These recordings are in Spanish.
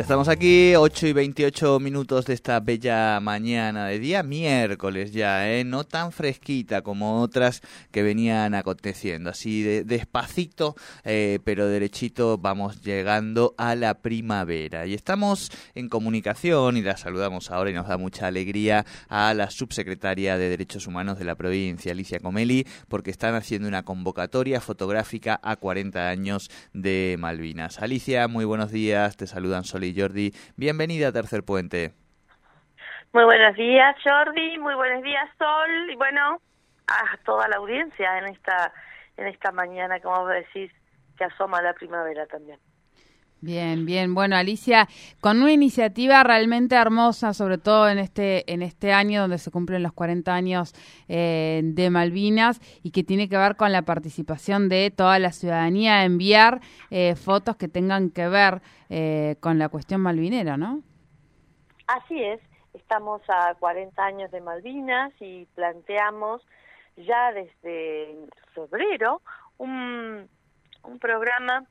Ya estamos aquí, 8 y 28 minutos de esta bella mañana de día miércoles ya, ¿eh? No tan fresquita como otras que venían aconteciendo. Así de, despacito, eh, pero derechito vamos llegando a la primavera. Y estamos en comunicación y la saludamos ahora y nos da mucha alegría a la subsecretaria de Derechos Humanos de la provincia, Alicia Comeli, porque están haciendo una convocatoria fotográfica a 40 años de Malvinas. Alicia, muy buenos días, te saludan y Jordi. Bienvenida a Tercer Puente. Muy buenos días, Jordi. Muy buenos días, Sol. Y bueno, a toda la audiencia en esta, en esta mañana, como decís, que asoma la primavera también. Bien, bien. Bueno, Alicia, con una iniciativa realmente hermosa, sobre todo en este en este año donde se cumplen los 40 años eh, de Malvinas y que tiene que ver con la participación de toda la ciudadanía, enviar eh, fotos que tengan que ver eh, con la cuestión malvinera, ¿no? Así es. Estamos a 40 años de Malvinas y planteamos ya desde febrero un, un programa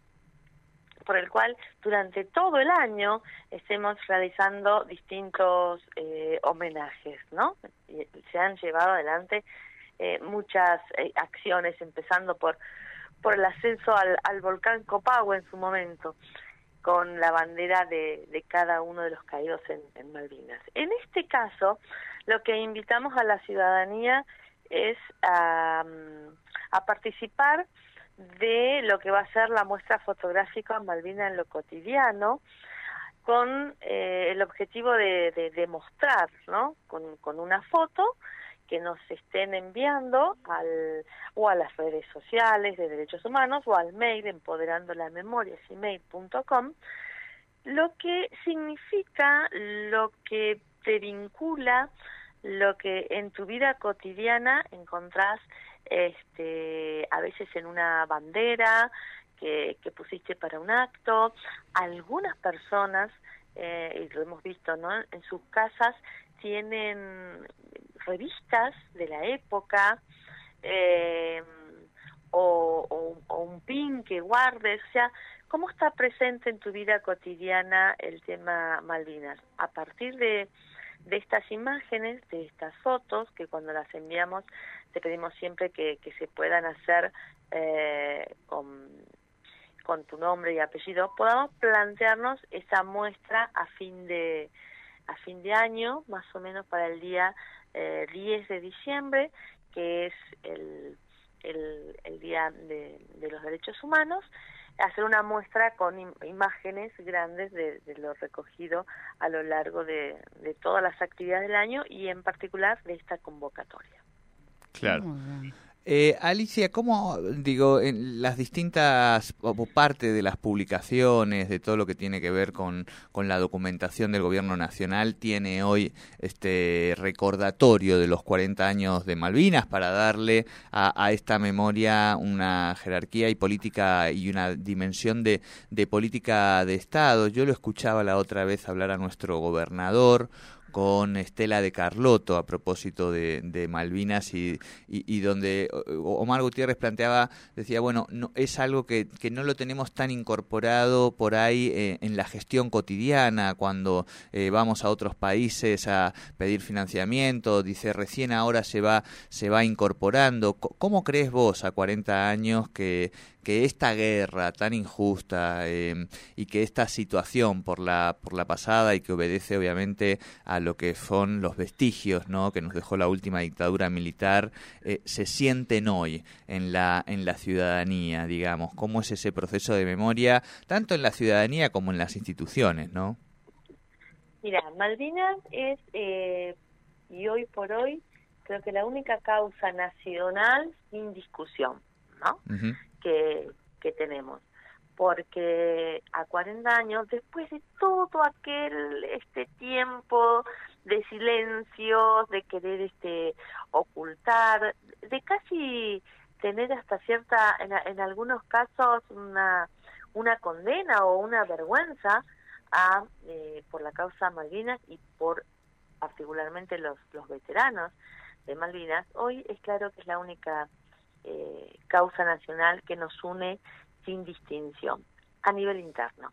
por el cual durante todo el año estemos realizando distintos eh, homenajes, ¿no? Se han llevado adelante eh, muchas eh, acciones, empezando por por el ascenso al, volcán Copagua en su momento, con la bandera de, de cada uno de los caídos en, en Malvinas. En este caso, lo que invitamos a la ciudadanía es a, a participar de lo que va a ser la muestra fotográfica Malvina en lo cotidiano, con eh, el objetivo de, demostrar, ¿no? Con, con, una foto que nos estén enviando al, o a las redes sociales de derechos humanos o al mail empoderando la memoria, gmail.com, lo que significa lo que te vincula, lo que en tu vida cotidiana encontrás este, a veces en una bandera que, pusiste para un acto. Algunas personas, eh, y lo hemos visto, ¿no? En sus casas tienen revistas de la época eh, o, o, un pin que guardes, o sea, ¿cómo está presente en tu vida cotidiana el tema Malvinas? A partir de, de estas imágenes, de estas fotos, que cuando las enviamos te pedimos siempre que, que se puedan hacer eh, con, con tu nombre y apellido, podamos plantearnos esa muestra a fin de a fin de año, más o menos para el día eh, 10 de diciembre, que es el, el, el Día de, los Derechos Humanos, hacer una muestra con imágenes grandes de, de, lo recogido a lo largo de, de todas las actividades del año y en particular de esta convocatoria. Claro. Eh, Alicia, ¿cómo, digo, en las distintas, o parte de las publicaciones, de todo lo que tiene que ver con, con la documentación del gobierno nacional, tiene hoy este recordatorio de los 40 años de Malvinas para darle a, a esta memoria una jerarquía y política y una dimensión de, de política de Estado? Yo lo escuchaba la otra vez hablar a nuestro gobernador, con Estela de Carlotto a propósito de, de Malvinas y, y, donde Omar Gutiérrez planteaba, decía, bueno, no, es algo que, que no lo tenemos tan incorporado por ahí eh, en la gestión cotidiana, cuando eh, vamos a otros países a pedir financiamiento, dice, recién ahora se va, se va incorporando. ¿Cómo crees vos a 40 años que, que esta guerra tan injusta eh, y que esta situación por la por la pasada y que obedece obviamente a lo que son los vestigios no que nos dejó la última dictadura militar eh, se sienten hoy en la en la ciudadanía digamos. Cómo es ese proceso de memoria tanto en la ciudadanía como en las instituciones no mira Malvinas es eh, y hoy por hoy creo que la única causa nacional sin discusión ¿no? Que, que tenemos. Porque a 40 años, después de todo aquel este tiempo de silencio, de querer este ocultar, de casi tener hasta cierta, en, en algunos casos, una, una condena o una vergüenza a, eh, por la causa Malvinas y por particularmente los, los veteranos de Malvinas, hoy es claro que es la única eh, causa nacional que nos une sin distinción a nivel interno.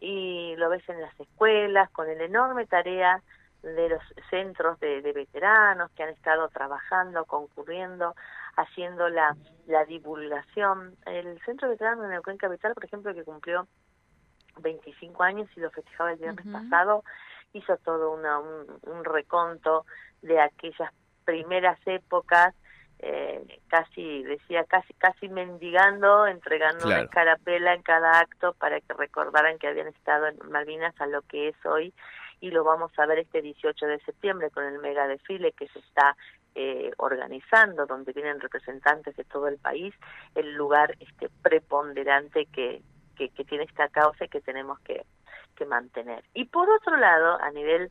Y lo ves en las escuelas, con el enorme tarea de los centros de, veteranos que han estado trabajando, concurriendo, haciendo la, la divulgación. El Centro de Veteranos de Neuquén Capital, por ejemplo, que cumplió 25 años y lo festejaba el viernes pasado, hizo todo una, un, reconto de aquellas primeras épocas, eh, casi, decía, casi casi mendigando, entregando una escarapela en cada acto para que recordaran que habían estado en Malvinas a lo que es hoy y lo vamos a ver este 18 de septiembre con el mega desfile que se está eh, organizando, donde vienen representantes de todo el país, el lugar este preponderante que, que, tiene esta causa y que tenemos que, que mantener. Y por otro lado, a nivel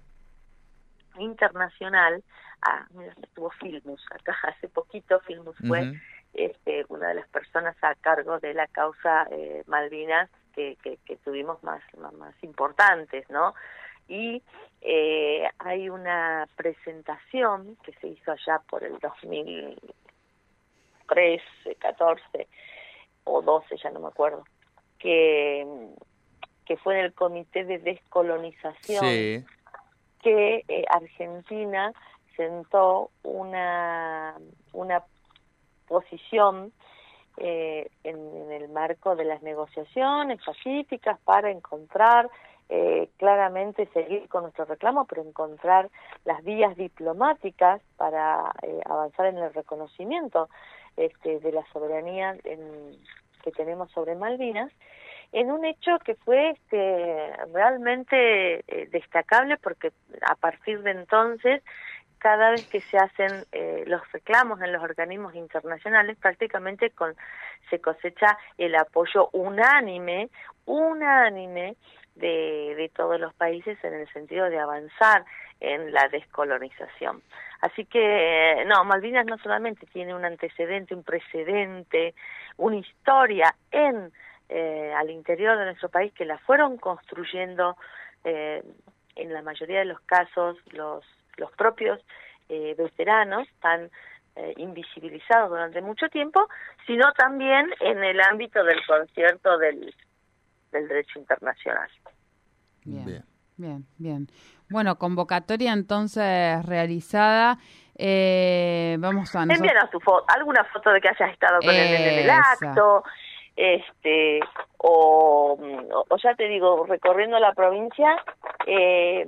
internacional, ah, mira, estuvo Filmus acá hace poquito, Filmus fue este, una de las personas a cargo de la causa eh, Malvinas que, que, que, tuvimos más, más, importantes, ¿no? Y eh, hay una presentación que se hizo allá por el 2013, 14 o 12, ya no me acuerdo, que, que fue en el Comité de Descolonización, que eh, Argentina sentó una, una posición eh, en, el marco de las negociaciones pacíficas para encontrar eh, claramente seguir con nuestro reclamo, pero encontrar las vías diplomáticas para avanzar en el reconocimiento este, de la soberanía en, que tenemos sobre Malvinas, en un hecho que fue este, realmente eh, destacable porque a partir de entonces cada vez que se hacen eh, los reclamos en los organismos internacionales, prácticamente con, se cosecha el apoyo unánime, unánime de, de todos los países en el sentido de avanzar en la descolonización. Así que, no, Malvinas no solamente tiene un antecedente, un precedente, una historia en eh, al interior de nuestro país que la fueron construyendo eh, en la mayoría de los casos los los propios eh, veteranos tan invisibilizados durante mucho tiempo, sino también en el ámbito del concierto del, del derecho internacional. Bien, bien, bien. Bueno, convocatoria entonces realizada. Eh, vamos a tu foto, alguna foto de que hayas estado con él en el acto, este, o, o, ya te digo, recorriendo la provincia, eh,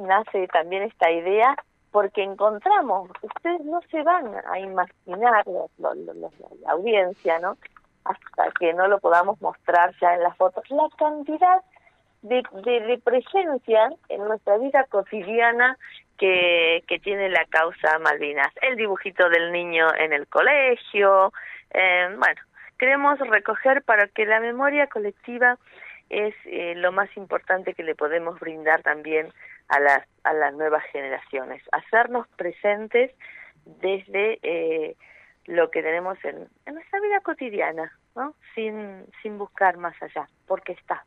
nace también esta idea porque encontramos, ustedes no se van a imaginar, la audiencia, ¿no? Hasta que no lo podamos mostrar ya en las fotos, la cantidad de, de, presencia en nuestra vida cotidiana que, que tiene la causa Malvinas. El dibujito del niño en el colegio, eh, bueno, queremos recoger para que la memoria colectiva es eh, lo más importante que le podemos brindar también a las, a las nuevas generaciones, hacernos presentes desde eh, lo que tenemos en, en nuestra vida cotidiana, ¿no? sin, sin buscar más allá, porque está.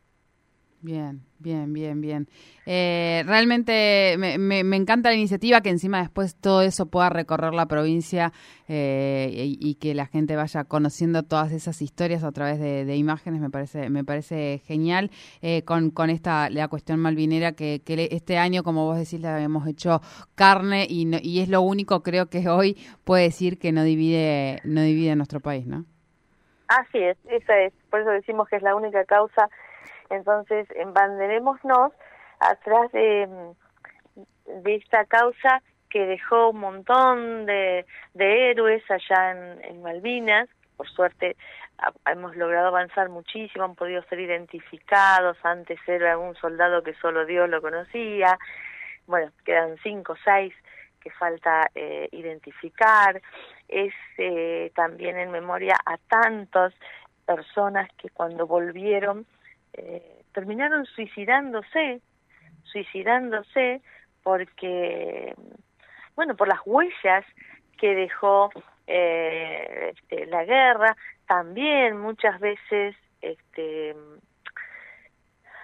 Bien, bien, bien, bien. Eh, realmente me, me, encanta la iniciativa que encima después todo eso pueda recorrer la provincia eh, y, que la gente vaya conociendo todas esas historias a través de, imágenes. Me parece, me parece genial eh, con, con esta la cuestión malvinera que, este año, como vos decís, la habíamos hecho carne y, y es lo único creo que hoy puede decir que no divide no divide nuestro país, ¿no? Así es, esa es. Por eso decimos que es la única causa entonces, embanderémonos atrás de, de esta causa que dejó un montón de, de héroes allá en, en Malvinas. Por suerte hemos logrado avanzar muchísimo, han podido ser identificados. Antes era un soldado que solo Dios lo conocía. Bueno, quedan cinco o seis que falta eh, identificar. Es eh, también en memoria a tantas personas que cuando volvieron eh, terminaron suicidándose, suicidándose porque, bueno, por las huellas que dejó eh, la guerra, también muchas veces este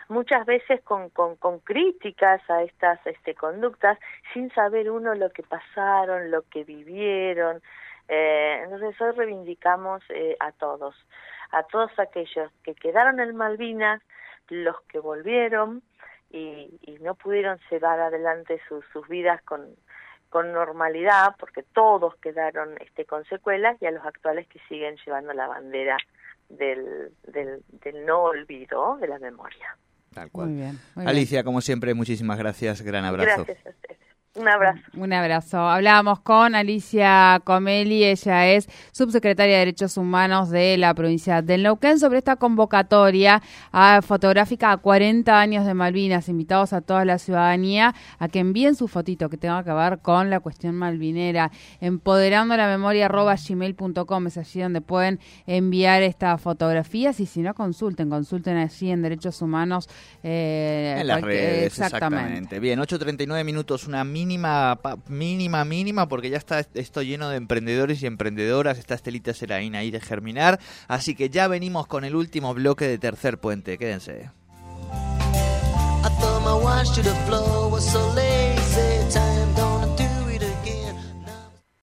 muchas veces con, con, con críticas a estas este, conductas sin saber uno lo que pasaron, lo que vivieron. Eh, entonces hoy reivindicamos eh, a todos, a todos aquellos que quedaron en Malvinas, los que volvieron y, y no pudieron llevar adelante sus, sus vidas con, con normalidad, porque todos quedaron este, con secuelas, y a los actuales que siguen llevando la bandera del, del, del no olvido, de la memoria. Tal cual. Muy bien, Alicia, como siempre, muchísimas gracias. Gran abrazo. Gracias a ustedes. Un abrazo. Un abrazo. Hablábamos con Alicia Comeli, ella es subsecretaria de Derechos Humanos de la provincia del Neuquén, sobre esta convocatoria a, fotográfica a 40 años de Malvinas. Invitados a toda la ciudadanía a que envíen su fotito que tenga que ver con la cuestión malvinera. Empoderando la memoria arroba gmail.com es allí donde pueden enviar estas fotografías y si no consulten, consulten allí en Derechos Humanos. Eh, en las redes, exactamente. Bien, 8.39 minutos, una mínima, mínima, mínima, porque ya está esto lleno de emprendedores y emprendedoras. Está Estelita Seraín ahí de germinar. Así que ya venimos con el último bloque de Tercer Puente. Quédense.